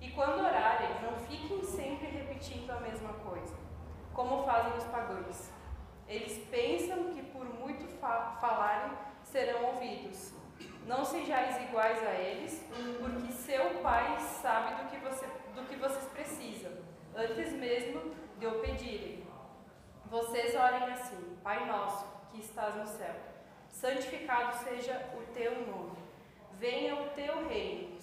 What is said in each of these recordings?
E quando orarem, não fiquem sempre repetindo a mesma coisa, como fazem os pagãos. Eles pensam que por muito fa falarem serão ouvidos. Não sejais iguais a eles, porque seu Pai sabe do que, você, do que vocês precisam, antes mesmo de o pedirem. Vocês orem assim: Pai nosso, que estás no céu, santificado seja o teu nome. Venha o teu reino,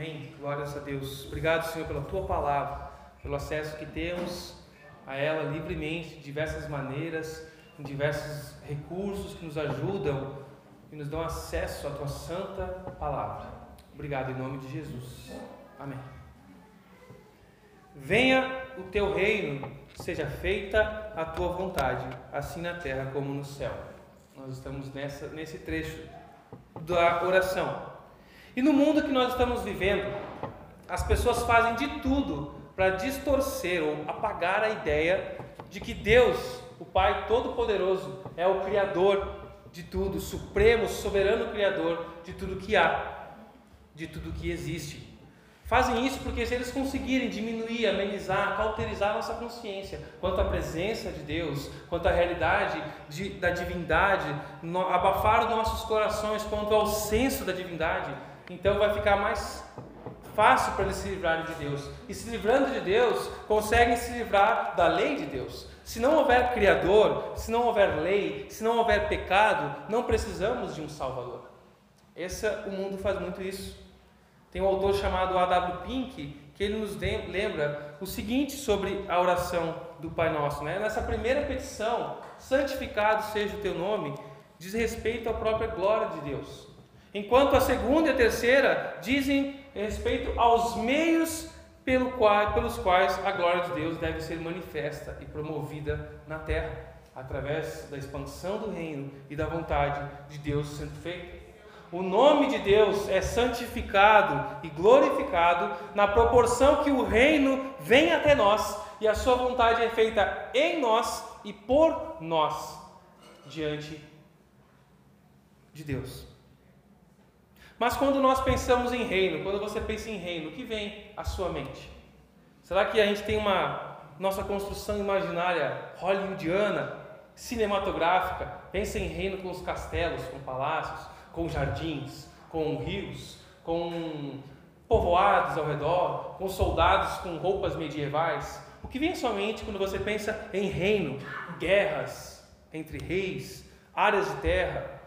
Amém. Glórias a Deus. Obrigado, Senhor, pela tua palavra, pelo acesso que temos a ela livremente, de diversas maneiras, com diversos recursos que nos ajudam e nos dão acesso à tua santa palavra. Obrigado em nome de Jesus. Amém. Venha o teu reino, seja feita a tua vontade, assim na terra como no céu. Nós estamos nessa, nesse trecho da oração. E no mundo que nós estamos vivendo, as pessoas fazem de tudo para distorcer ou apagar a ideia de que Deus, o Pai Todo-Poderoso, é o Criador de tudo, Supremo, Soberano Criador de tudo que há, de tudo que existe. Fazem isso porque se eles conseguirem diminuir, amenizar, cauterizar nossa consciência quanto à presença de Deus, quanto à realidade de, da divindade, no, abafar os nossos corações quanto ao senso da divindade, então vai ficar mais fácil para eles se livrarem de Deus. E se livrando de Deus, conseguem se livrar da lei de Deus. Se não houver Criador, se não houver lei, se não houver pecado, não precisamos de um Salvador. Esse, o mundo faz muito isso. Tem um autor chamado A.W. Pink que ele nos lembra o seguinte sobre a oração do Pai Nosso. Né? Nessa primeira petição, santificado seja o teu nome, diz respeito à própria glória de Deus. Enquanto a segunda e a terceira dizem respeito aos meios pelo qual, pelos quais a glória de Deus deve ser manifesta e promovida na terra, através da expansão do reino e da vontade de Deus sendo feita. O nome de Deus é santificado e glorificado na proporção que o reino vem até nós e a sua vontade é feita em nós e por nós diante de Deus. Mas quando nós pensamos em reino, quando você pensa em reino, o que vem à sua mente? Será que a gente tem uma nossa construção imaginária hollywoodiana, cinematográfica? Pensa em reino com os castelos, com palácios, com jardins, com rios, com povoados ao redor, com soldados com roupas medievais. O que vem à sua mente quando você pensa em reino, guerras entre reis, áreas de terra?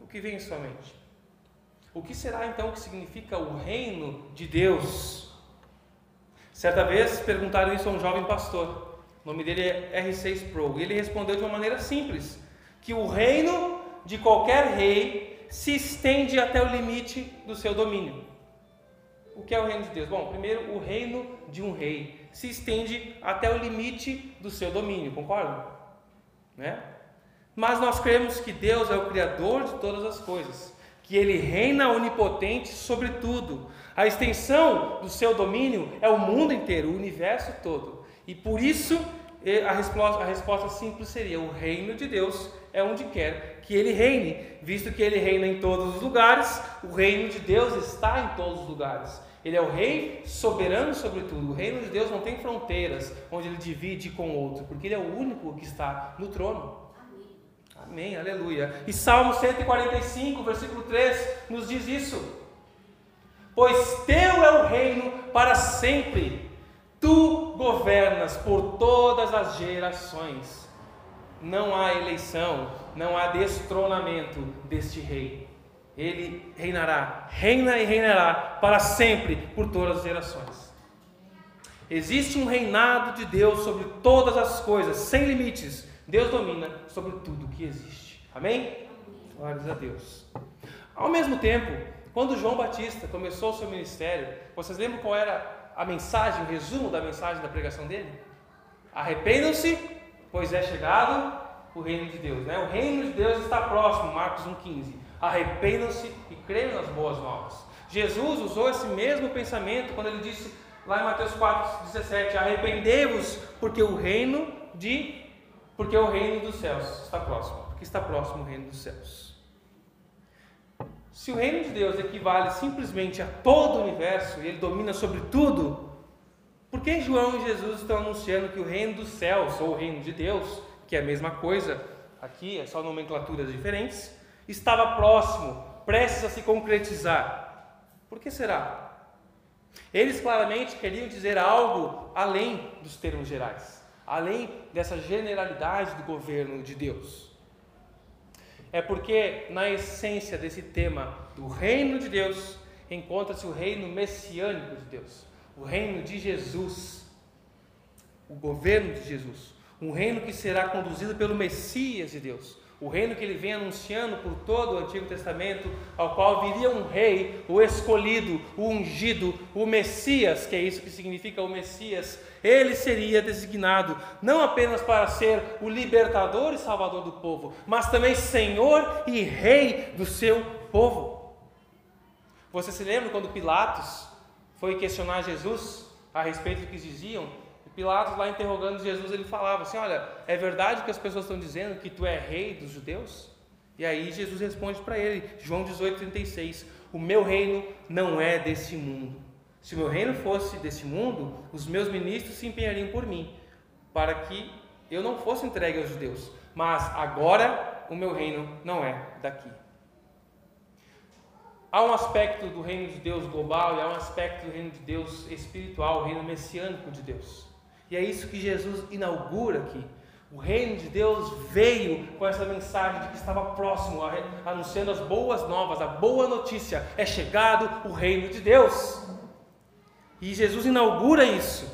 O que vem à sua mente? O que será então que significa o reino de Deus? Certa vez perguntaram isso a um jovem pastor. O nome dele é R6 Pro. E ele respondeu de uma maneira simples: que o reino de qualquer rei se estende até o limite do seu domínio. O que é o reino de Deus? Bom, primeiro, o reino de um rei se estende até o limite do seu domínio, concordam? Né? Mas nós cremos que Deus é o Criador de todas as coisas que ele reina onipotente sobre tudo. A extensão do seu domínio é o mundo inteiro, o universo todo. E por isso a resposta, a resposta simples seria: o reino de Deus é onde quer que ele reine, visto que ele reina em todos os lugares, o reino de Deus está em todos os lugares. Ele é o rei soberano sobre tudo. O reino de Deus não tem fronteiras onde ele divide com o outro, porque ele é o único que está no trono. Amém, aleluia. E Salmo 145, versículo 3, nos diz isso. pois teu é o reino para sempre. Tu governas por todas as gerações. Não há eleição, não há destronamento deste rei. Ele reinará, reina e reinará para sempre por todas as gerações. Existe um reinado de Deus sobre todas as coisas, sem limites. Deus domina sobre tudo que existe. Amém? Glórias a Deus. Ao mesmo tempo, quando João Batista começou o seu ministério, vocês lembram qual era a mensagem, o resumo da mensagem da pregação dele? Arrependam-se, pois é chegado o reino de Deus. Né? O reino de Deus está próximo, Marcos 1,15. Arrependam-se e creiam nas boas novas. Jesus usou esse mesmo pensamento quando ele disse lá em Mateus 4,17: Arrependei-vos, porque o reino de porque o reino dos céus está próximo, porque está próximo o reino dos céus. Se o reino de Deus equivale simplesmente a todo o universo e ele domina sobre tudo, por que João e Jesus estão anunciando que o reino dos céus, ou o reino de Deus, que é a mesma coisa, aqui é só nomenclaturas diferentes, estava próximo, prestes a se concretizar? Por que será? Eles claramente queriam dizer algo além dos termos gerais, além dessa generalidade do governo de Deus. É porque na essência desse tema do reino de Deus encontra-se o reino messiânico de Deus, o reino de Jesus, o governo de Jesus, um reino que será conduzido pelo Messias de Deus, o reino que ele vem anunciando por todo o Antigo Testamento, ao qual viria um rei, o escolhido, o ungido, o Messias, que é isso que significa o Messias, ele seria designado não apenas para ser o libertador e salvador do povo, mas também Senhor e Rei do seu povo. Você se lembra quando Pilatos foi questionar Jesus a respeito do que diziam? Pilatos, lá interrogando Jesus, ele falava assim: Olha, é verdade que as pessoas estão dizendo que tu é rei dos judeus? E aí Jesus responde para ele, João 18,36: O meu reino não é desse mundo. Se o meu reino fosse desse mundo, os meus ministros se empenhariam por mim, para que eu não fosse entregue aos judeus. Mas agora o meu reino não é daqui. Há um aspecto do reino de Deus global e há um aspecto do reino de Deus espiritual, o reino messiânico de Deus. E é isso que Jesus inaugura aqui. O reino de Deus veio com essa mensagem de que estava próximo, anunciando as boas novas, a boa notícia: é chegado o reino de Deus. E Jesus inaugura isso,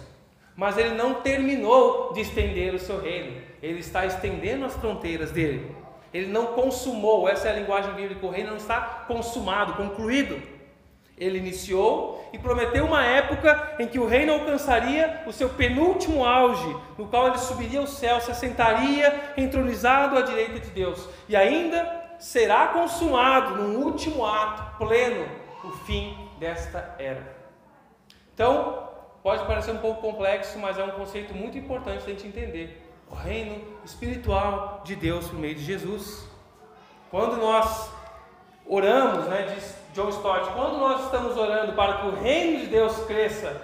mas ele não terminou de estender o seu reino, ele está estendendo as fronteiras dele. Ele não consumou, essa é a linguagem bíblica, o reino não está consumado, concluído. Ele iniciou e prometeu uma época em que o reino alcançaria o seu penúltimo auge, no qual ele subiria ao céu, se assentaria entronizado à direita de Deus, e ainda será consumado num último ato pleno o fim desta era. Então, pode parecer um pouco complexo, mas é um conceito muito importante a gente entender. O reino espiritual de Deus por meio de Jesus. Quando nós oramos, né, diz John Stott, quando nós estamos orando para que o reino de Deus cresça,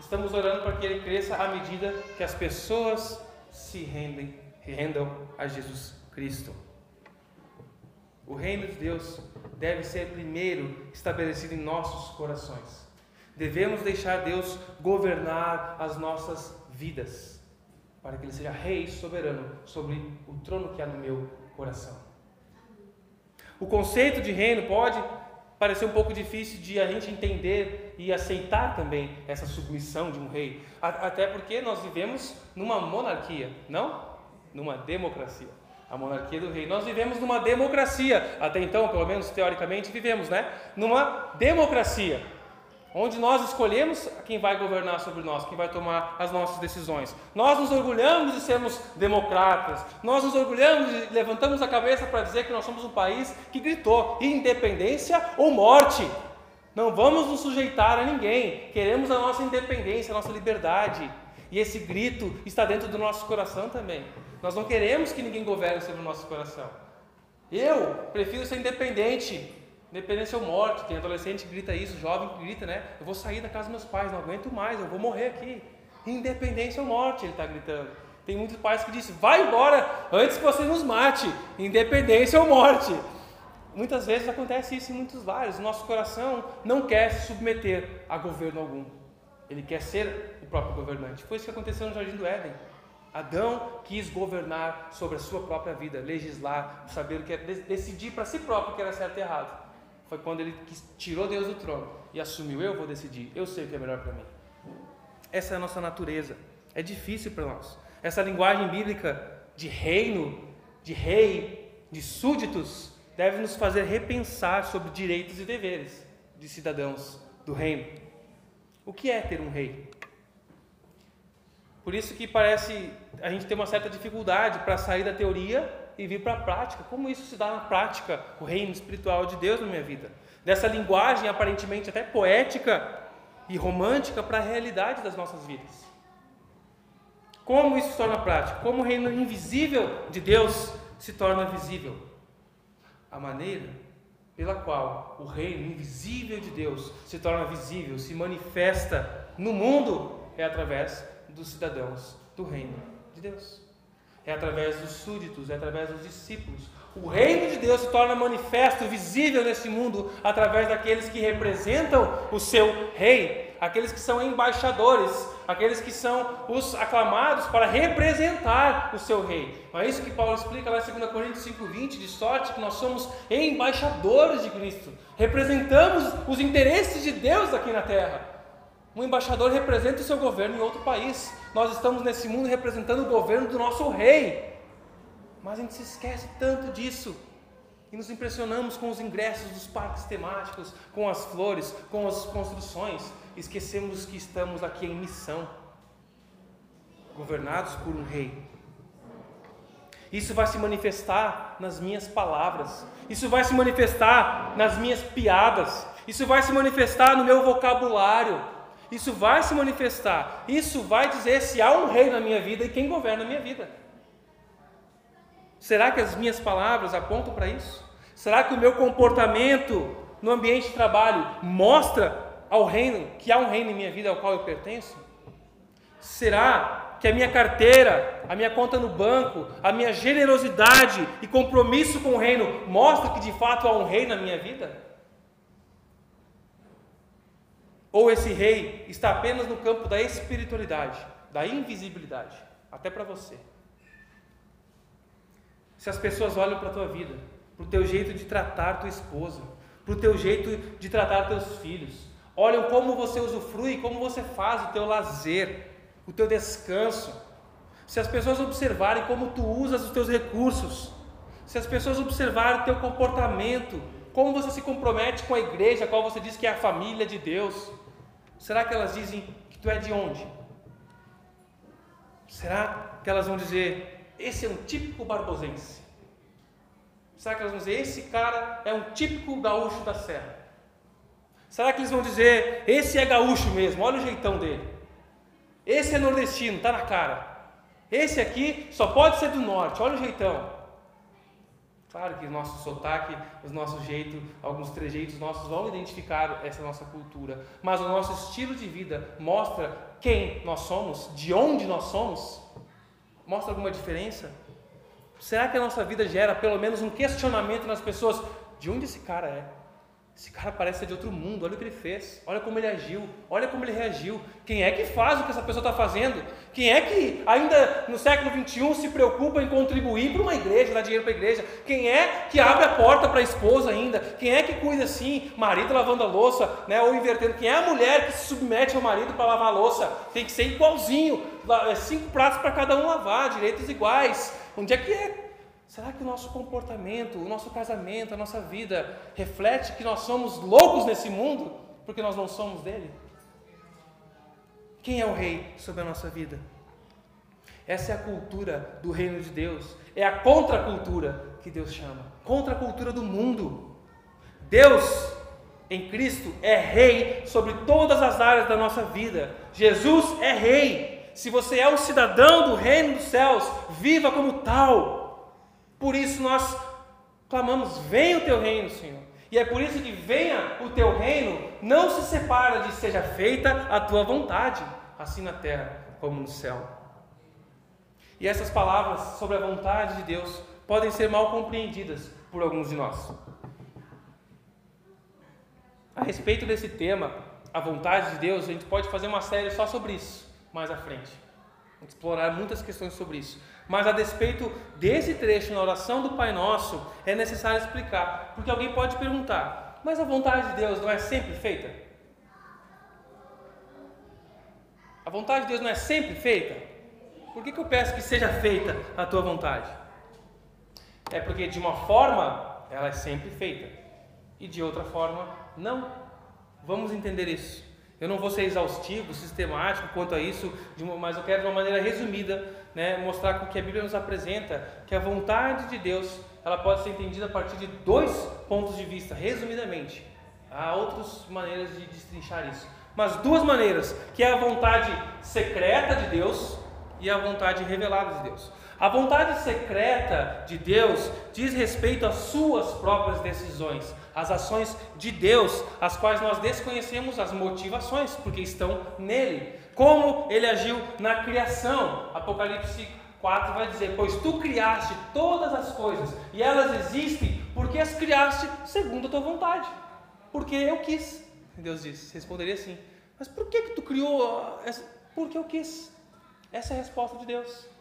estamos orando para que ele cresça à medida que as pessoas se rendem, rendam a Jesus Cristo. O reino de Deus deve ser primeiro estabelecido em nossos corações. Devemos deixar Deus governar as nossas vidas, para que Ele seja Rei soberano sobre o trono que há no meu coração. O conceito de reino pode parecer um pouco difícil de a gente entender e aceitar também essa submissão de um rei, até porque nós vivemos numa monarquia, não? Numa democracia. A monarquia do rei. Nós vivemos numa democracia, até então, pelo menos teoricamente, vivemos, né? Numa democracia onde nós escolhemos quem vai governar sobre nós, quem vai tomar as nossas decisões. Nós nos orgulhamos de sermos democratas, nós nos orgulhamos e levantamos a cabeça para dizer que nós somos um país que gritou independência ou morte. Não vamos nos sujeitar a ninguém, queremos a nossa independência, a nossa liberdade. E esse grito está dentro do nosso coração também. Nós não queremos que ninguém governe sobre o nosso coração. Eu prefiro ser independente, Independência ou morte, tem adolescente que grita isso, jovem que grita, né? Eu vou sair da casa dos meus pais, não aguento mais, eu vou morrer aqui. Independência ou morte, ele está gritando. Tem muitos pais que dizem, vai embora antes que você nos mate. Independência ou morte. Muitas vezes acontece isso em muitos lares. O nosso coração não quer se submeter a governo algum. Ele quer ser o próprio governante. Foi isso que aconteceu no Jardim do Éden. Adão quis governar sobre a sua própria vida, legislar, saber o que era, decidir para si próprio o que era certo e errado. Foi quando ele tirou Deus do trono e assumiu: eu vou decidir, eu sei o que é melhor para mim. Essa é a nossa natureza. É difícil para nós. Essa linguagem bíblica de reino, de rei, de súditos, deve nos fazer repensar sobre direitos e deveres de cidadãos do reino. O que é ter um rei? Por isso que parece a gente ter uma certa dificuldade para sair da teoria e vir para a prática. Como isso se dá na prática, o reino espiritual de Deus na minha vida? Dessa linguagem aparentemente até poética e romântica para a realidade das nossas vidas. Como isso se torna prático? Como o reino invisível de Deus se torna visível? A maneira pela qual o reino invisível de Deus se torna visível, se manifesta no mundo, é através dos cidadãos do reino de Deus. É através dos súditos, é através dos discípulos. O reino de Deus se torna manifesto, visível nesse mundo, através daqueles que representam o seu rei, aqueles que são embaixadores, aqueles que são os aclamados para representar o seu rei. Não é isso que Paulo explica lá em 2 Coríntios 5,20, de sorte que nós somos embaixadores de Cristo, representamos os interesses de Deus aqui na terra. Um embaixador representa o seu governo em outro país. Nós estamos nesse mundo representando o governo do nosso rei. Mas a gente se esquece tanto disso. E nos impressionamos com os ingressos dos parques temáticos, com as flores, com as construções. Esquecemos que estamos aqui em missão, governados por um rei. Isso vai se manifestar nas minhas palavras, isso vai se manifestar nas minhas piadas, isso vai se manifestar no meu vocabulário, isso vai se manifestar. Isso vai dizer se há um rei na minha vida e quem governa a minha vida. Será que as minhas palavras apontam para isso? Será que o meu comportamento no ambiente de trabalho mostra ao reino que há um reino em minha vida ao qual eu pertenço? Será que a minha carteira, a minha conta no banco, a minha generosidade e compromisso com o reino mostra que de fato há um rei na minha vida? Ou esse rei está apenas no campo da espiritualidade, da invisibilidade, até para você. Se as pessoas olham para a tua vida, para o teu jeito de tratar tua esposa, para o teu jeito de tratar teus filhos, olham como você usufrui, como você faz o teu lazer, o teu descanso. Se as pessoas observarem como tu usas os teus recursos, se as pessoas observarem o teu comportamento, como você se compromete com a igreja, qual você diz que é a família de Deus, Será que elas dizem que tu é de onde? Será que elas vão dizer, esse é um típico barbosense? Será que elas vão dizer, esse cara é um típico gaúcho da serra? Será que eles vão dizer, esse é gaúcho mesmo, olha o jeitão dele? Esse é nordestino, tá na cara. Esse aqui só pode ser do norte, olha o jeitão. Claro que o nosso sotaque, os nossos jeitos, alguns trejeitos nossos vão identificar essa nossa cultura, mas o nosso estilo de vida mostra quem nós somos, de onde nós somos? Mostra alguma diferença? Será que a nossa vida gera pelo menos um questionamento nas pessoas? De onde esse cara é? Esse cara parece ser de outro mundo, olha o que ele fez, olha como ele agiu, olha como ele reagiu. Quem é que faz o que essa pessoa está fazendo? Quem é que ainda no século XXI se preocupa em contribuir para uma igreja, dar dinheiro para a igreja? Quem é que abre a porta para a esposa ainda? Quem é que cuida assim, marido lavando a louça, né, ou invertendo? Quem é a mulher que se submete ao marido para lavar a louça? Tem que ser igualzinho, é cinco pratos para cada um lavar, direitos iguais. Onde é que é Será que o nosso comportamento, o nosso casamento, a nossa vida reflete que nós somos loucos nesse mundo porque nós não somos dele? Quem é o rei sobre a nossa vida? Essa é a cultura do reino de Deus, é a contracultura que Deus chama contra a cultura do mundo. Deus em Cristo é rei sobre todas as áreas da nossa vida. Jesus é rei. Se você é um cidadão do reino dos céus, viva como tal. Por isso nós clamamos: venha o teu reino, Senhor. E é por isso que venha o teu reino, não se separa de seja feita a tua vontade, assim na terra como no céu. E essas palavras sobre a vontade de Deus podem ser mal compreendidas por alguns de nós. A respeito desse tema, a vontade de Deus, a gente pode fazer uma série só sobre isso mais à frente. Explorar muitas questões sobre isso. Mas a despeito desse trecho na oração do Pai Nosso, é necessário explicar. Porque alguém pode perguntar: mas a vontade de Deus não é sempre feita? A vontade de Deus não é sempre feita? Por que, que eu peço que seja feita a tua vontade? É porque de uma forma ela é sempre feita e de outra forma não. Vamos entender isso. Eu não vou ser exaustivo, sistemático quanto a isso, mas eu quero de uma maneira resumida né, mostrar com que a Bíblia nos apresenta que a vontade de Deus ela pode ser entendida a partir de dois pontos de vista, resumidamente. Há outras maneiras de destrinchar isso, mas duas maneiras, que é a vontade secreta de Deus e a vontade revelada de Deus. A vontade secreta de Deus diz respeito às suas próprias decisões, às ações de Deus, as quais nós desconhecemos as motivações, porque estão nele. Como ele agiu na criação. Apocalipse 4 vai dizer: Pois tu criaste todas as coisas, e elas existem porque as criaste segundo a tua vontade. Porque eu quis. Deus disse, responderia assim: Mas por que, que tu criou? Porque eu quis. Essa é a resposta de Deus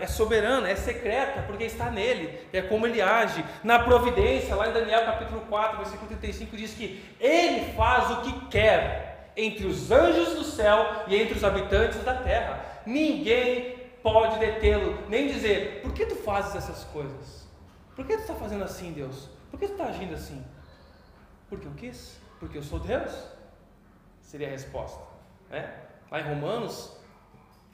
é soberana, é secreta, porque está nele, é como ele age. Na providência, lá em Daniel capítulo 4, versículo 35, diz que ele faz o que quer entre os anjos do céu e entre os habitantes da terra. Ninguém pode detê-lo, nem dizer: por que tu fazes essas coisas? Por que tu está fazendo assim, Deus? Por que tu está agindo assim? Porque eu quis, porque eu sou Deus. Seria a resposta. Né? Lá em Romanos,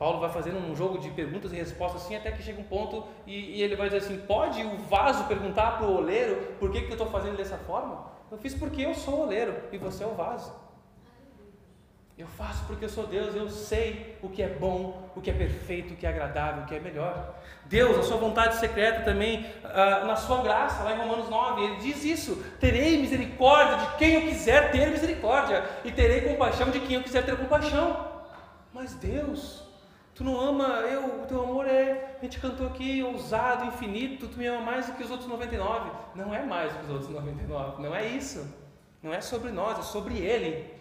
Paulo vai fazendo um jogo de perguntas e respostas assim, até que chega um ponto e, e ele vai dizer assim: pode o vaso perguntar para o oleiro por que, que eu estou fazendo dessa forma? Eu fiz porque eu sou o oleiro e você é o vaso. Eu faço porque eu sou Deus, eu sei o que é bom, o que é perfeito, o que é agradável, o que é melhor. Deus, a sua vontade secreta também, ah, na sua graça, lá em Romanos 9, ele diz isso: terei misericórdia de quem eu quiser ter misericórdia, e terei compaixão de quem eu quiser ter compaixão. Mas Deus, Tu não ama eu, o teu amor é, a gente cantou aqui, ousado, infinito, tu me ama mais do que os outros 99. Não é mais do que os outros 99, não é isso. Não é sobre nós, é sobre Ele.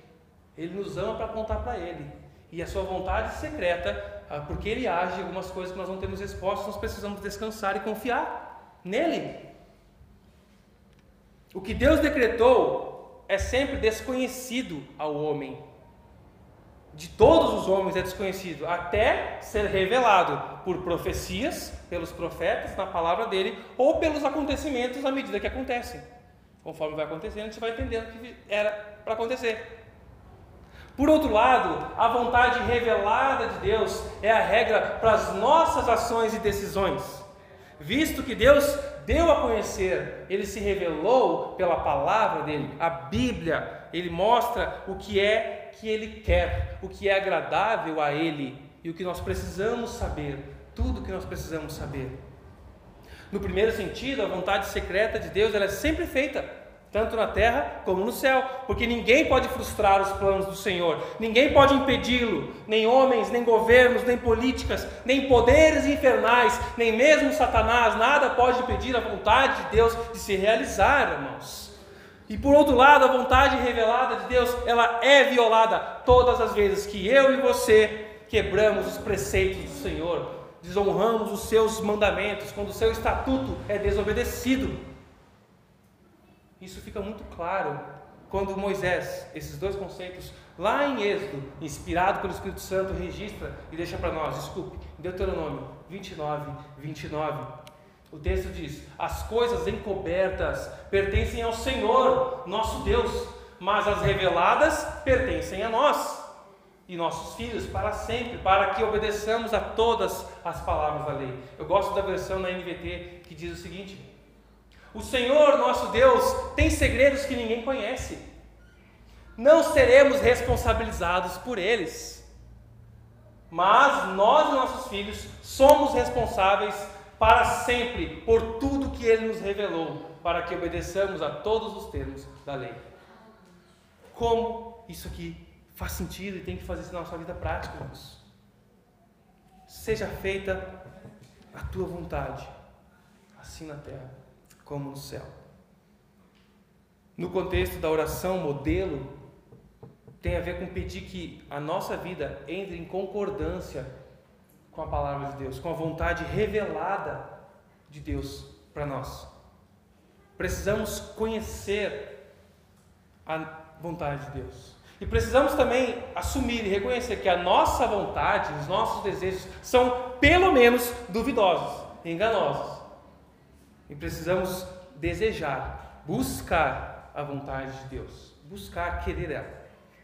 Ele nos ama para apontar para Ele. E a sua vontade secreta, ah, porque Ele age algumas coisas que nós não temos respostas, nós precisamos descansar e confiar nele. O que Deus decretou é sempre desconhecido ao homem de todos os homens é desconhecido, até ser revelado por profecias, pelos profetas, na palavra dele, ou pelos acontecimentos à medida que acontecem. Conforme vai acontecendo, gente vai entendendo que era para acontecer. Por outro lado, a vontade revelada de Deus é a regra para as nossas ações e decisões. Visto que Deus deu a conhecer, ele se revelou pela palavra dele, a Bíblia, ele mostra o que é que Ele quer, o que é agradável a Ele e o que nós precisamos saber, tudo o que nós precisamos saber. No primeiro sentido, a vontade secreta de Deus ela é sempre feita, tanto na terra como no céu, porque ninguém pode frustrar os planos do Senhor, ninguém pode impedi-lo, nem homens, nem governos, nem políticas, nem poderes infernais, nem mesmo Satanás, nada pode impedir a vontade de Deus de se realizar, irmãos. E por outro lado, a vontade revelada de Deus, ela é violada todas as vezes que eu e você quebramos os preceitos do Senhor, desonramos os seus mandamentos, quando o seu estatuto é desobedecido. Isso fica muito claro quando Moisés, esses dois conceitos, lá em Êxodo, inspirado pelo Espírito Santo, registra e deixa para nós, desculpe, Deuteronômio 29, 29. O texto diz: As coisas encobertas pertencem ao Senhor, nosso Deus, mas as reveladas pertencem a nós e nossos filhos para sempre, para que obedeçamos a todas as palavras da lei. Eu gosto da versão na NVT que diz o seguinte: O Senhor, nosso Deus, tem segredos que ninguém conhece. Não seremos responsabilizados por eles. Mas nós e nossos filhos somos responsáveis para sempre por tudo que Ele nos revelou, para que obedeçamos a todos os termos da lei. Como isso aqui faz sentido e tem que fazer isso na nossa vida prática, irmãos? Seja feita a tua vontade, assim na terra como no céu. no contexto da oração modelo, tem a ver com pedir que a nossa vida entre em concordância com a palavra de Deus, com a vontade revelada de Deus para nós. Precisamos conhecer a vontade de Deus. E precisamos também assumir e reconhecer que a nossa vontade, os nossos desejos são pelo menos duvidosos, enganosos. E precisamos desejar, buscar a vontade de Deus, buscar querer ela.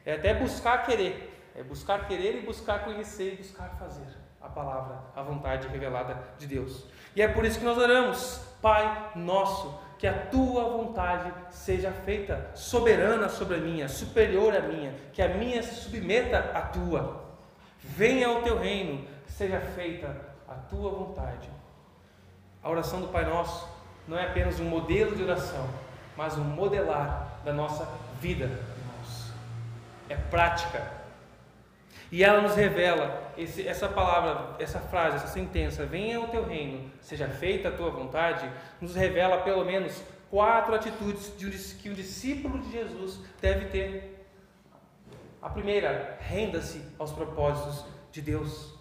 É até buscar querer, é buscar querer e buscar conhecer e buscar fazer a palavra, a vontade revelada de Deus. E é por isso que nós oramos, Pai nosso, que a tua vontade seja feita soberana sobre a minha, superior à minha, que a minha se submeta à tua. Venha ao teu reino, seja feita a tua vontade. A oração do Pai Nosso não é apenas um modelo de oração, mas um modelar da nossa vida, irmãos. É prática. E ela nos revela esse, essa palavra, essa frase, essa sentença, venha ao teu reino, seja feita a tua vontade, nos revela pelo menos quatro atitudes de um, que um discípulo de Jesus deve ter. A primeira, renda-se aos propósitos de Deus.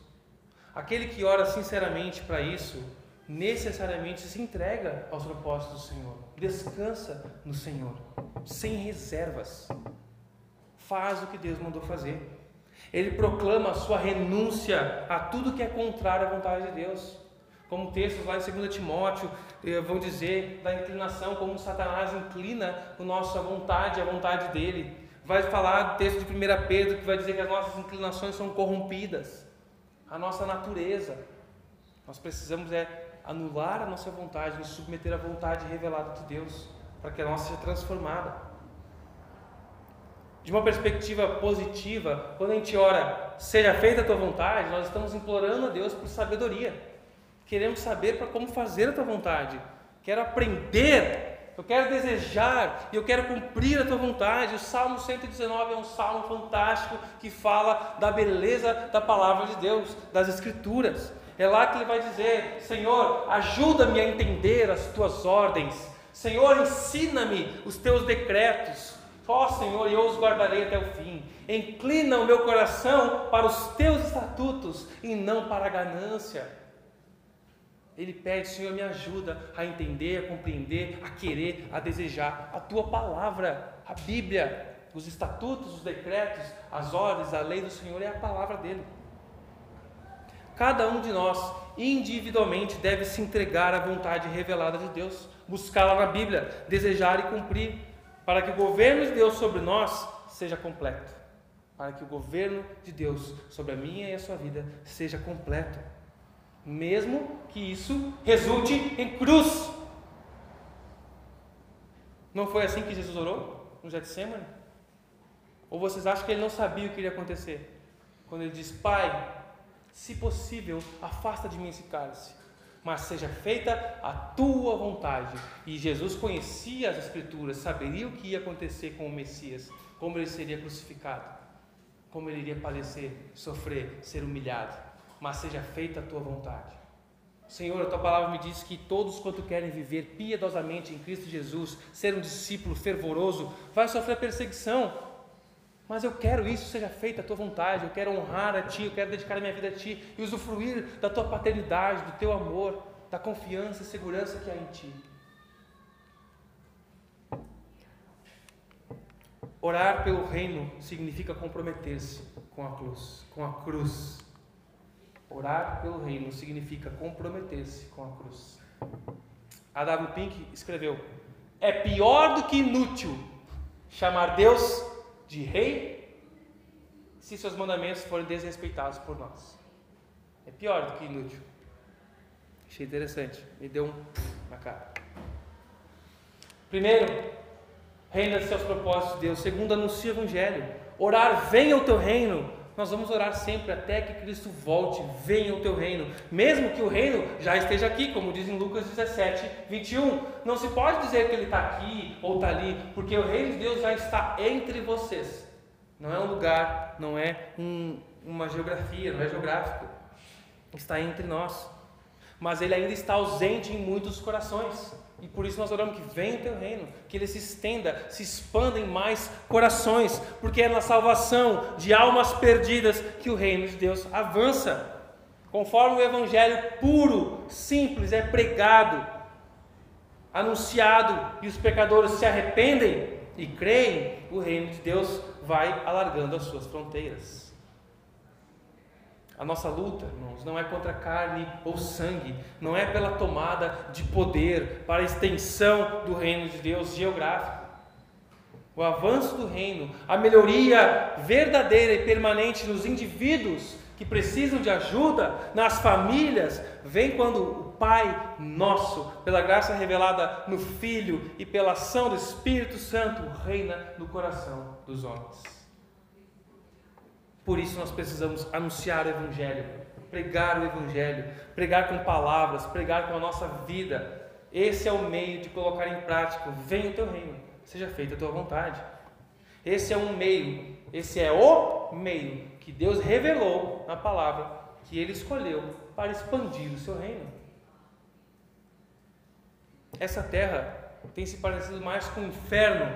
Aquele que ora sinceramente para isso, necessariamente se entrega aos propósitos do Senhor, descansa no Senhor, sem reservas. Faz o que Deus mandou fazer. Ele proclama a sua renúncia a tudo que é contrário à vontade de Deus. Como textos lá em 2 Timóteo eh, vão dizer da inclinação, como Satanás inclina a nossa vontade, a vontade dele. Vai falar do texto de 1 Pedro que vai dizer que as nossas inclinações são corrompidas, a nossa natureza. Nós precisamos é anular a nossa vontade, nos submeter à vontade revelada de Deus, para que a nossa seja transformada de uma perspectiva positiva, quando a gente ora, seja feita a tua vontade, nós estamos implorando a Deus por sabedoria. Queremos saber para como fazer a tua vontade. Quero aprender, eu quero desejar e eu quero cumprir a tua vontade. O Salmo 119 é um salmo fantástico que fala da beleza da palavra de Deus, das Escrituras. É lá que ele vai dizer: Senhor, ajuda-me a entender as tuas ordens. Senhor, ensina-me os teus decretos. Ó Senhor, eu os guardarei até o fim. Inclina o meu coração para os teus estatutos e não para a ganância. Ele pede, Senhor, me ajuda a entender, a compreender, a querer, a desejar a tua palavra, a Bíblia, os estatutos, os decretos, as ordens, a lei do Senhor é a palavra dele. Cada um de nós, individualmente, deve se entregar à vontade revelada de Deus, buscá-la na Bíblia, desejar e cumprir para que o governo de Deus sobre nós seja completo, para que o governo de Deus sobre a minha e a sua vida seja completo, mesmo que isso resulte em cruz. Não foi assim que Jesus orou no Getsemane? Ou vocês acham que ele não sabia o que iria acontecer? Quando ele diz: Pai, se possível, afasta de mim esse cálice mas seja feita a tua vontade. E Jesus conhecia as Escrituras, saberia o que ia acontecer com o Messias, como ele seria crucificado, como ele iria padecer, sofrer, ser humilhado. Mas seja feita a tua vontade. Senhor, a tua palavra me diz que todos quanto querem viver piedosamente em Cristo Jesus, ser um discípulo fervoroso, vai sofrer perseguição. Mas eu quero isso seja feita a tua vontade, eu quero honrar a ti, eu quero dedicar a minha vida a ti e usufruir da tua paternidade, do teu amor, da confiança e segurança que há em ti. Orar pelo reino significa comprometer-se com a cruz, com a cruz. Orar pelo reino significa comprometer-se com a cruz. A W. Pink escreveu: É pior do que inútil chamar Deus de rei se seus mandamentos forem desrespeitados por nós. É pior do que inútil. Achei interessante. Me deu um na cara. Primeiro, reina seus propósitos, Deus. Segundo, anuncia o Evangelho. Orar, venha o teu reino. Nós vamos orar sempre até que Cristo volte, venha o teu reino. Mesmo que o reino já esteja aqui, como diz em Lucas 17, 21. Não se pode dizer que ele está aqui ou está ali, porque o reino de Deus já está entre vocês. Não é um lugar, não é um, uma geografia, não é geográfico. Está entre nós. Mas ele ainda está ausente em muitos corações. E por isso nós oramos que venha o teu reino, que ele se estenda, se expanda em mais corações, porque é na salvação de almas perdidas que o reino de Deus avança. Conforme o evangelho puro, simples é pregado, anunciado e os pecadores se arrependem e creem, o reino de Deus vai alargando as suas fronteiras. A nossa luta, irmãos, não é contra carne ou sangue, não é pela tomada de poder, para a extensão do reino de Deus geográfico. O avanço do reino, a melhoria verdadeira e permanente nos indivíduos que precisam de ajuda, nas famílias, vem quando o Pai nosso, pela graça revelada no Filho e pela ação do Espírito Santo, reina no coração dos homens. Por isso nós precisamos anunciar o Evangelho, pregar o Evangelho, pregar com palavras, pregar com a nossa vida. Esse é o meio de colocar em prática: venha o teu reino, seja feita a tua vontade. Esse é um meio, esse é o meio que Deus revelou na palavra que Ele escolheu para expandir o seu reino. Essa terra tem se parecido mais com o inferno,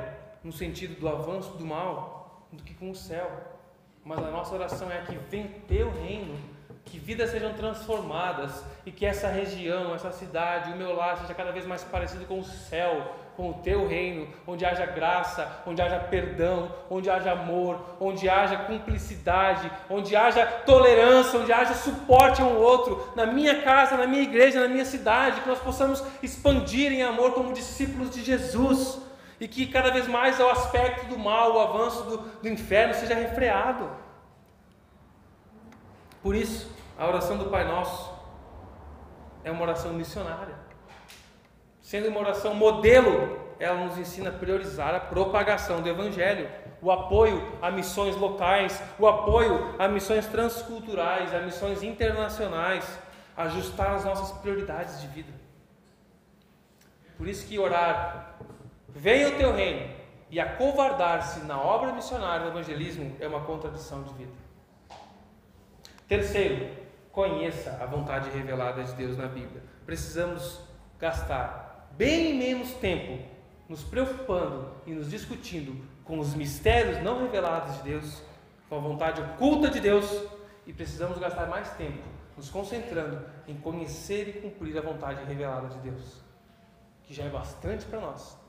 no sentido do avanço do mal, do que com o céu. Mas a nossa oração é que venha teu reino, que vidas sejam transformadas e que essa região, essa cidade, o meu lar seja cada vez mais parecido com o céu, com o teu reino, onde haja graça, onde haja perdão, onde haja amor, onde haja cumplicidade, onde haja tolerância, onde haja suporte ao outro, na minha casa, na minha igreja, na minha cidade, que nós possamos expandir em amor como discípulos de Jesus e que cada vez mais o aspecto do mal, o avanço do, do inferno seja refreado. Por isso, a oração do Pai Nosso é uma oração missionária. Sendo uma oração modelo, ela nos ensina a priorizar a propagação do Evangelho, o apoio a missões locais, o apoio a missões transculturais, a missões internacionais, ajustar as nossas prioridades de vida. Por isso que orar Venha o teu reino. E acovardar-se na obra missionária do evangelismo é uma contradição de vida. Terceiro, conheça a vontade revelada de Deus na Bíblia. Precisamos gastar bem menos tempo nos preocupando e nos discutindo com os mistérios não revelados de Deus, com a vontade oculta de Deus, e precisamos gastar mais tempo nos concentrando em conhecer e cumprir a vontade revelada de Deus, que já é bastante para nós.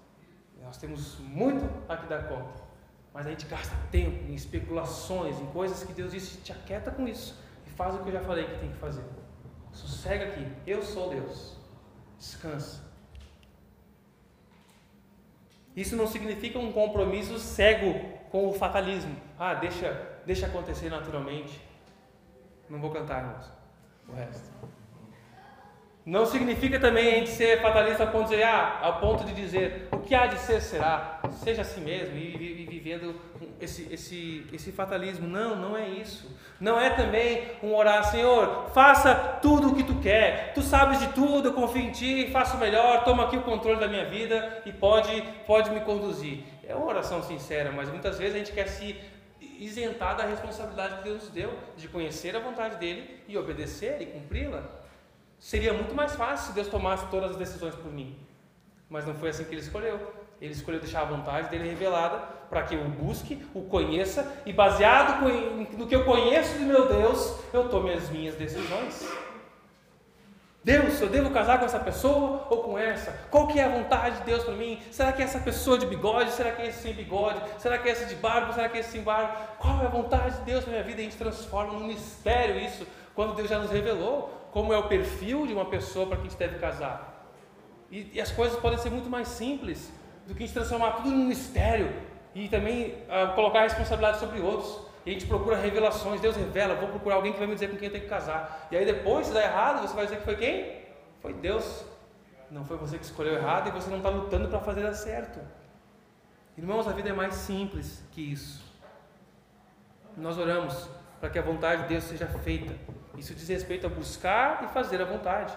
Nós temos muito a que dar conta. Mas a gente gasta tempo em especulações, em coisas que Deus disse: te aquieta com isso e faz o que eu já falei que tem que fazer. Sossega aqui, eu sou Deus. Descansa. Isso não significa um compromisso cego com o fatalismo. Ah, deixa, deixa acontecer naturalmente. Não vou cantar, irmãos, o resto. Não significa também a gente ser fatalista ao ponto de ah, ponto de dizer o que há de ser será, seja assim mesmo e, e, e vivendo esse, esse, esse fatalismo. Não, não é isso. Não é também um orar, Senhor, faça tudo o que tu quer. Tu sabes de tudo, eu confio em ti, faço o melhor, toma aqui o controle da minha vida e pode, pode me conduzir. É uma oração sincera, mas muitas vezes a gente quer se isentar da responsabilidade que Deus nos deu de conhecer a vontade dele e obedecer e cumpri-la. Seria muito mais fácil se Deus tomasse todas as decisões por mim. Mas não foi assim que ele escolheu. Ele escolheu deixar a vontade dele revelada para que eu o busque, o conheça e, baseado no que eu conheço de meu Deus, eu tome as minhas decisões. Deus, eu devo casar com essa pessoa ou com essa? Qual que é a vontade de Deus para mim? Será que é essa pessoa de bigode? Será que é esse sem bigode? Será que é esse de barba? Será que é esse sem barba? Qual é a vontade de Deus para minha vida? A gente transforma num mistério isso, quando Deus já nos revelou como é o perfil de uma pessoa para quem a gente deve casar. E, e, as coisas podem ser muito mais simples do que a gente transformar tudo num mistério e também uh, colocar a responsabilidade sobre outros. E a gente procura revelações, Deus revela, vou procurar alguém que vai me dizer com quem eu tenho que casar. E aí depois, se dá errado, você vai dizer que foi quem? Foi Deus. Não foi você que escolheu errado e você não está lutando para fazer dar certo. Irmãos, a vida é mais simples que isso. Nós oramos para que a vontade de Deus seja feita. Isso diz respeito a buscar e fazer a vontade.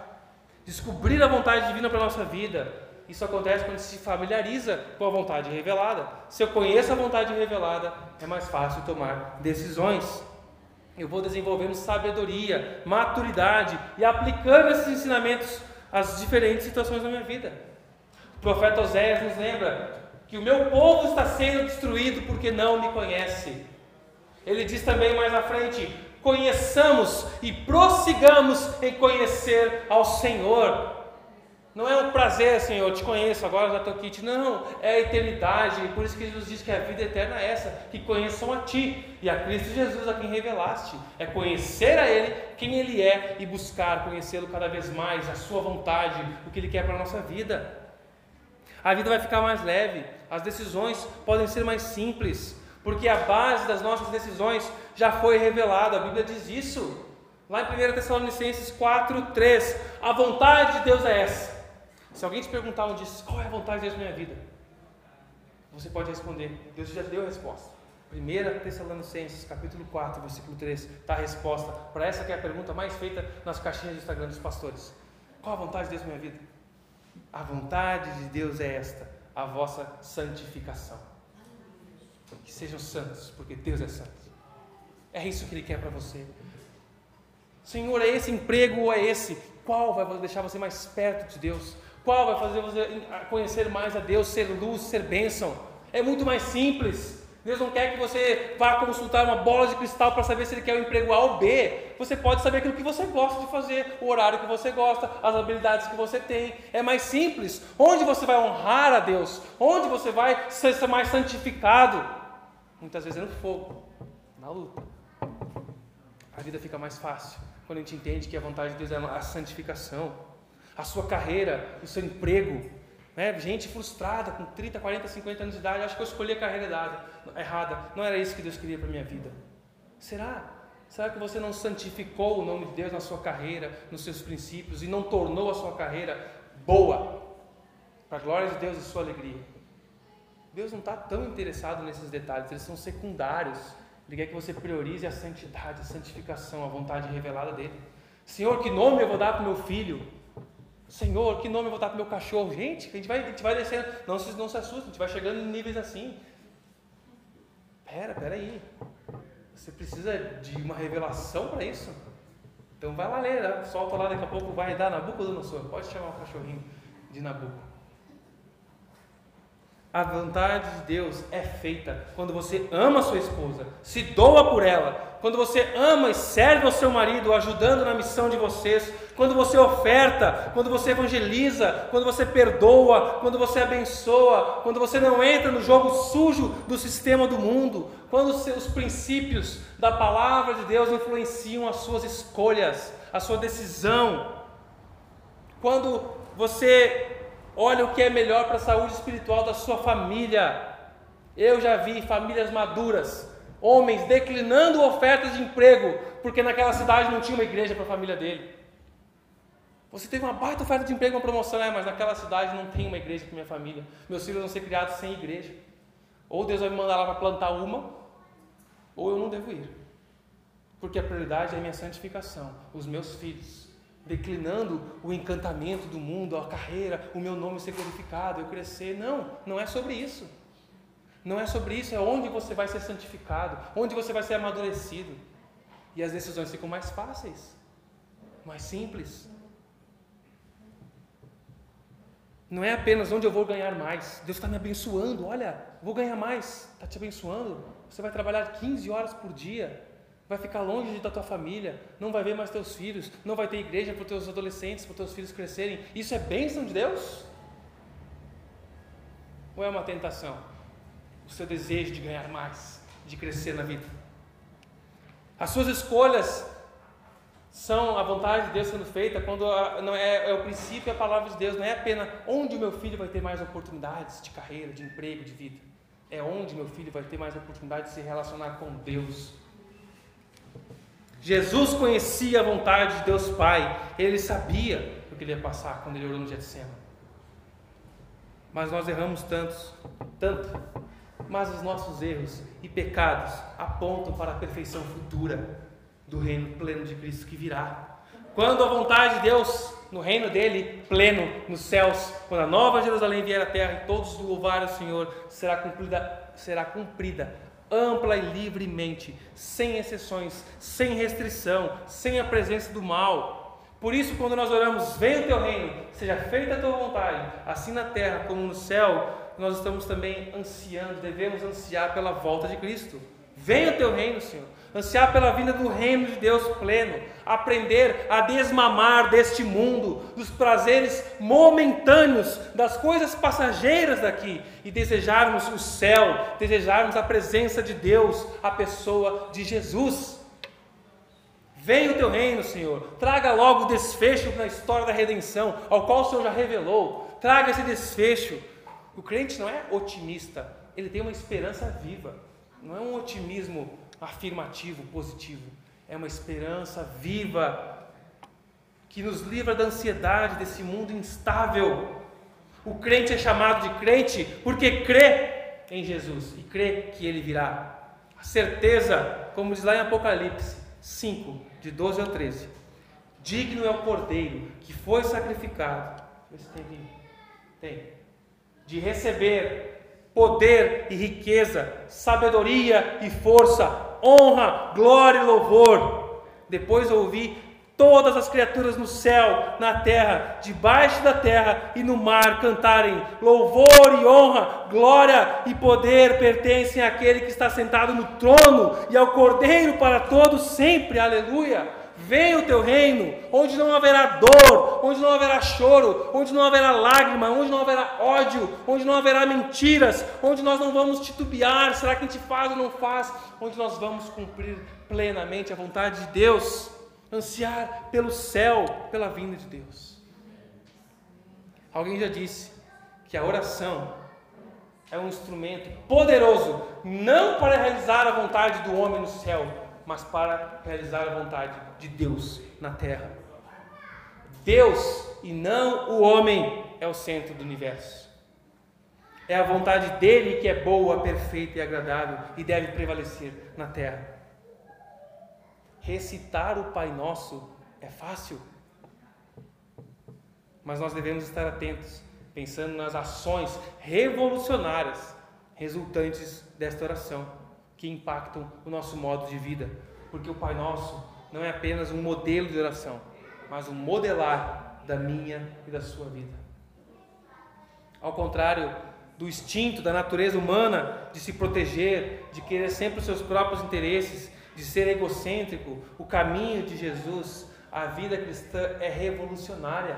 Descobrir a vontade divina para a nossa vida. Isso acontece quando se familiariza com a vontade revelada. Se eu conheço a vontade revelada, é mais fácil tomar decisões. Eu vou desenvolvendo sabedoria, maturidade e aplicando esses ensinamentos às diferentes situações da minha vida. profeta Oséias nos lembra que o meu povo está sendo destruído porque não me conhece. Ele diz também mais à frente: conheçamos e prossigamos em conhecer ao Senhor. Não é um prazer, Senhor, te conheço, agora já estou aqui. Não, é a eternidade. Por isso que Jesus diz que a vida eterna é essa: que conheçam a Ti e a Cristo Jesus a quem revelaste. É conhecer a Ele, quem Ele é e buscar conhecê-lo cada vez mais, a Sua vontade, o que Ele quer para a nossa vida. A vida vai ficar mais leve, as decisões podem ser mais simples, porque a base das nossas decisões já foi revelada. A Bíblia diz isso. Lá em 1 Tessalonicenses 4, 3. A vontade de Deus é essa se alguém te perguntar um dia qual é a vontade de Deus na minha vida, você pode responder, Deus já deu a resposta. 1 Tessalonicenses, capítulo 4, versículo 3, está a resposta para essa que é a pergunta mais feita nas caixinhas do Instagram dos pastores. Qual a vontade de Deus na minha vida? A vontade de Deus é esta, a vossa santificação. Que sejam santos, porque Deus é santo. É isso que Ele quer para você. Senhor, é esse emprego ou é esse? Qual vai deixar você mais perto de Deus? Qual vai fazer você conhecer mais a Deus, ser luz, ser bênção? É muito mais simples. Deus não quer que você vá consultar uma bola de cristal para saber se ele quer o emprego A ou B. Você pode saber aquilo que você gosta de fazer, o horário que você gosta, as habilidades que você tem. É mais simples. Onde você vai honrar a Deus? Onde você vai ser mais santificado? Muitas vezes é no fogo, na luta. A vida fica mais fácil quando a gente entende que a vontade de Deus é a santificação a sua carreira, o seu emprego. Né? Gente frustrada com 30, 40, 50 anos de idade, acho que eu escolhi a carreira errada. Não era isso que Deus queria para minha vida. Será? Será que você não santificou o nome de Deus na sua carreira, nos seus princípios e não tornou a sua carreira boa? Para a glória de Deus e sua alegria. Deus não está tão interessado nesses detalhes, eles são secundários. Ele quer que você priorize a santidade, a santificação, a vontade revelada dele. Senhor, que nome eu vou dar para o meu filho? Senhor, que nome eu vou dar para meu cachorro? Gente, a gente vai, a gente vai descendo. Não, não se assustem, a gente vai chegando em níveis assim. Pera, pera aí. Você precisa de uma revelação para isso? Então vai lá ler, né? solta lá, daqui a pouco vai dar Nabucodonosor. Pode chamar o cachorrinho de Nabucco. A vontade de Deus é feita quando você ama a sua esposa, se doa por ela, quando você ama e serve ao seu marido, ajudando na missão de vocês, quando você oferta, quando você evangeliza, quando você perdoa, quando você abençoa, quando você não entra no jogo sujo do sistema do mundo, quando os princípios da palavra de Deus influenciam as suas escolhas, a sua decisão, quando você olha o que é melhor para a saúde espiritual da sua família. Eu já vi famílias maduras, homens declinando ofertas de emprego, porque naquela cidade não tinha uma igreja para a família dele. Você teve uma baita oferta de emprego, uma promoção, é, mas naquela cidade não tem uma igreja para minha família. Meus filhos vão ser criados sem igreja. Ou Deus vai me mandar lá para plantar uma, ou eu não devo ir. Porque a prioridade é a minha santificação, os meus filhos declinando o encantamento do mundo, a carreira, o meu nome ser glorificado, eu crescer. Não, não é sobre isso. Não é sobre isso, é onde você vai ser santificado, onde você vai ser amadurecido. E as decisões ficam mais fáceis, mais simples. Não é apenas onde eu vou ganhar mais. Deus está me abençoando. Olha, vou ganhar mais. Está te abençoando. Você vai trabalhar 15 horas por dia vai ficar longe da tua família, não vai ver mais teus filhos, não vai ter igreja para os teus adolescentes, para os teus filhos crescerem. Isso é bênção de Deus? Ou é uma tentação? O seu desejo de ganhar mais, de crescer na vida. As suas escolhas são a vontade de Deus sendo feita quando a, não é, é o princípio e a palavra de Deus, não é apenas onde o meu filho vai ter mais oportunidades de carreira, de emprego, de vida. É onde meu filho vai ter mais oportunidade de se relacionar com Deus Jesus conhecia a vontade de Deus Pai, ele sabia o que ele ia passar quando ele orou no Getsemane. Mas nós erramos tantos, tanto, mas os nossos erros e pecados apontam para a perfeição futura do reino pleno de Cristo que virá. Quando a vontade de Deus no reino dele, pleno, nos céus, quando a nova Jerusalém vier à terra e todos louvarem o Senhor, será cumprida, será cumprida ampla e livremente, sem exceções, sem restrição, sem a presença do mal. Por isso, quando nós oramos, venha o teu reino, seja feita a tua vontade, assim na terra como no céu, nós estamos também ansiando, devemos ansiar pela volta de Cristo. Venha o teu reino, Senhor. Ansiar pela vinda do reino de Deus pleno, aprender a desmamar deste mundo, dos prazeres momentâneos, das coisas passageiras daqui e desejarmos o céu, desejarmos a presença de Deus, a pessoa de Jesus. Venha o teu reino, Senhor. Traga logo o desfecho na história da redenção, ao qual o Senhor já revelou. Traga esse desfecho. O crente não é otimista, ele tem uma esperança viva. Não é um otimismo afirmativo, positivo. É uma esperança viva que nos livra da ansiedade desse mundo instável. O crente é chamado de crente porque crê em Jesus e crê que ele virá. A certeza, como diz lá em Apocalipse 5, de 12 ao 13. Digno é o cordeiro que foi sacrificado. Tem, tem. De receber poder e riqueza, sabedoria e força, honra, glória e louvor. Depois ouvi todas as criaturas no céu, na terra, debaixo da terra e no mar cantarem: louvor e honra, glória e poder pertencem àquele que está sentado no trono e ao Cordeiro para todos sempre. Aleluia. Venha o teu reino, onde não haverá dor, onde não haverá choro, onde não haverá lágrima, onde não haverá ódio, onde não haverá mentiras, onde nós não vamos titubear, será que a gente faz ou não faz, onde nós vamos cumprir plenamente a vontade de Deus, ansiar pelo céu, pela vinda de Deus. Alguém já disse que a oração é um instrumento poderoso, não para realizar a vontade do homem no céu, mas para realizar a vontade de Deus na terra. Deus e não o homem é o centro do universo. É a vontade dele que é boa, perfeita e agradável e deve prevalecer na terra. Recitar o Pai Nosso é fácil, mas nós devemos estar atentos, pensando nas ações revolucionárias resultantes desta oração que impactam o nosso modo de vida, porque o Pai Nosso não é apenas um modelo de oração, mas um modelar da minha e da sua vida. Ao contrário do instinto da natureza humana de se proteger, de querer sempre os seus próprios interesses, de ser egocêntrico, o caminho de Jesus, a vida cristã é revolucionária.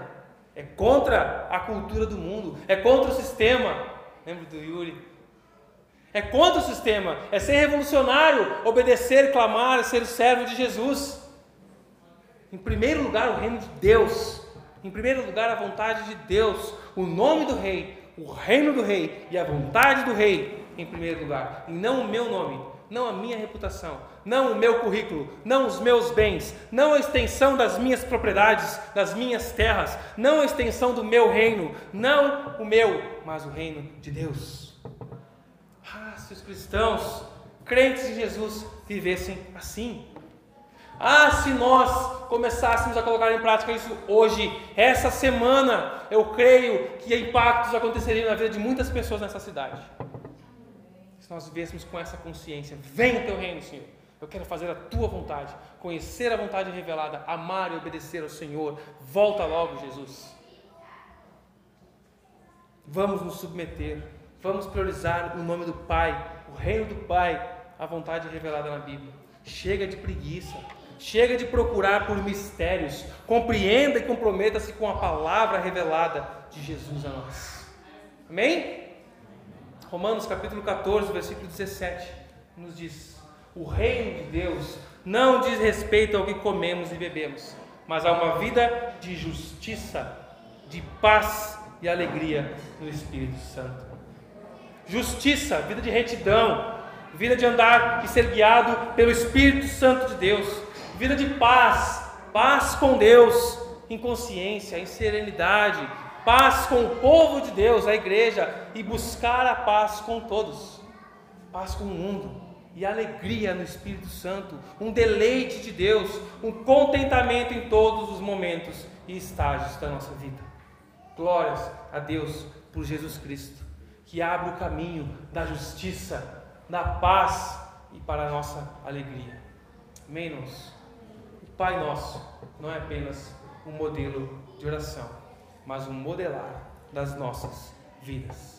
É contra a cultura do mundo, é contra o sistema. Lembra do Yuri? É contra o sistema, é ser revolucionário, obedecer, clamar, ser servo de Jesus. Em primeiro lugar, o reino de Deus. Em primeiro lugar, a vontade de Deus, o nome do rei, o reino do rei e a vontade do rei em primeiro lugar, e não o meu nome, não a minha reputação, não o meu currículo, não os meus bens, não a extensão das minhas propriedades, das minhas terras, não a extensão do meu reino, não o meu, mas o reino de Deus se os cristãos, crentes em Jesus, vivessem assim. Ah, se nós começássemos a colocar em prática isso hoje, essa semana, eu creio que impactos aconteceriam na vida de muitas pessoas nessa cidade. Se nós vivêssemos com essa consciência, vem o teu reino, Senhor. Eu quero fazer a tua vontade, conhecer a vontade revelada, amar e obedecer ao Senhor. Volta logo, Jesus. Vamos nos submeter Vamos priorizar o nome do Pai, o reino do Pai, a vontade revelada na Bíblia. Chega de preguiça. Chega de procurar por mistérios. Compreenda e comprometa-se com a palavra revelada de Jesus a nós. Amém? Romanos capítulo 14, versículo 17 nos diz: O reino de Deus não diz respeito ao que comemos e bebemos, mas a uma vida de justiça, de paz e alegria no Espírito Santo justiça, vida de retidão, vida de andar e ser guiado pelo Espírito Santo de Deus, vida de paz, paz com Deus, em consciência, em serenidade, paz com o povo de Deus, a igreja, e buscar a paz com todos, paz com o mundo e alegria no Espírito Santo, um deleite de Deus, um contentamento em todos os momentos e estágios da nossa vida. Glórias a Deus por Jesus Cristo que abre o caminho da justiça, da paz e para a nossa alegria. Amém, irmãos? Pai Nosso não é apenas um modelo de oração, mas um modelar das nossas vidas.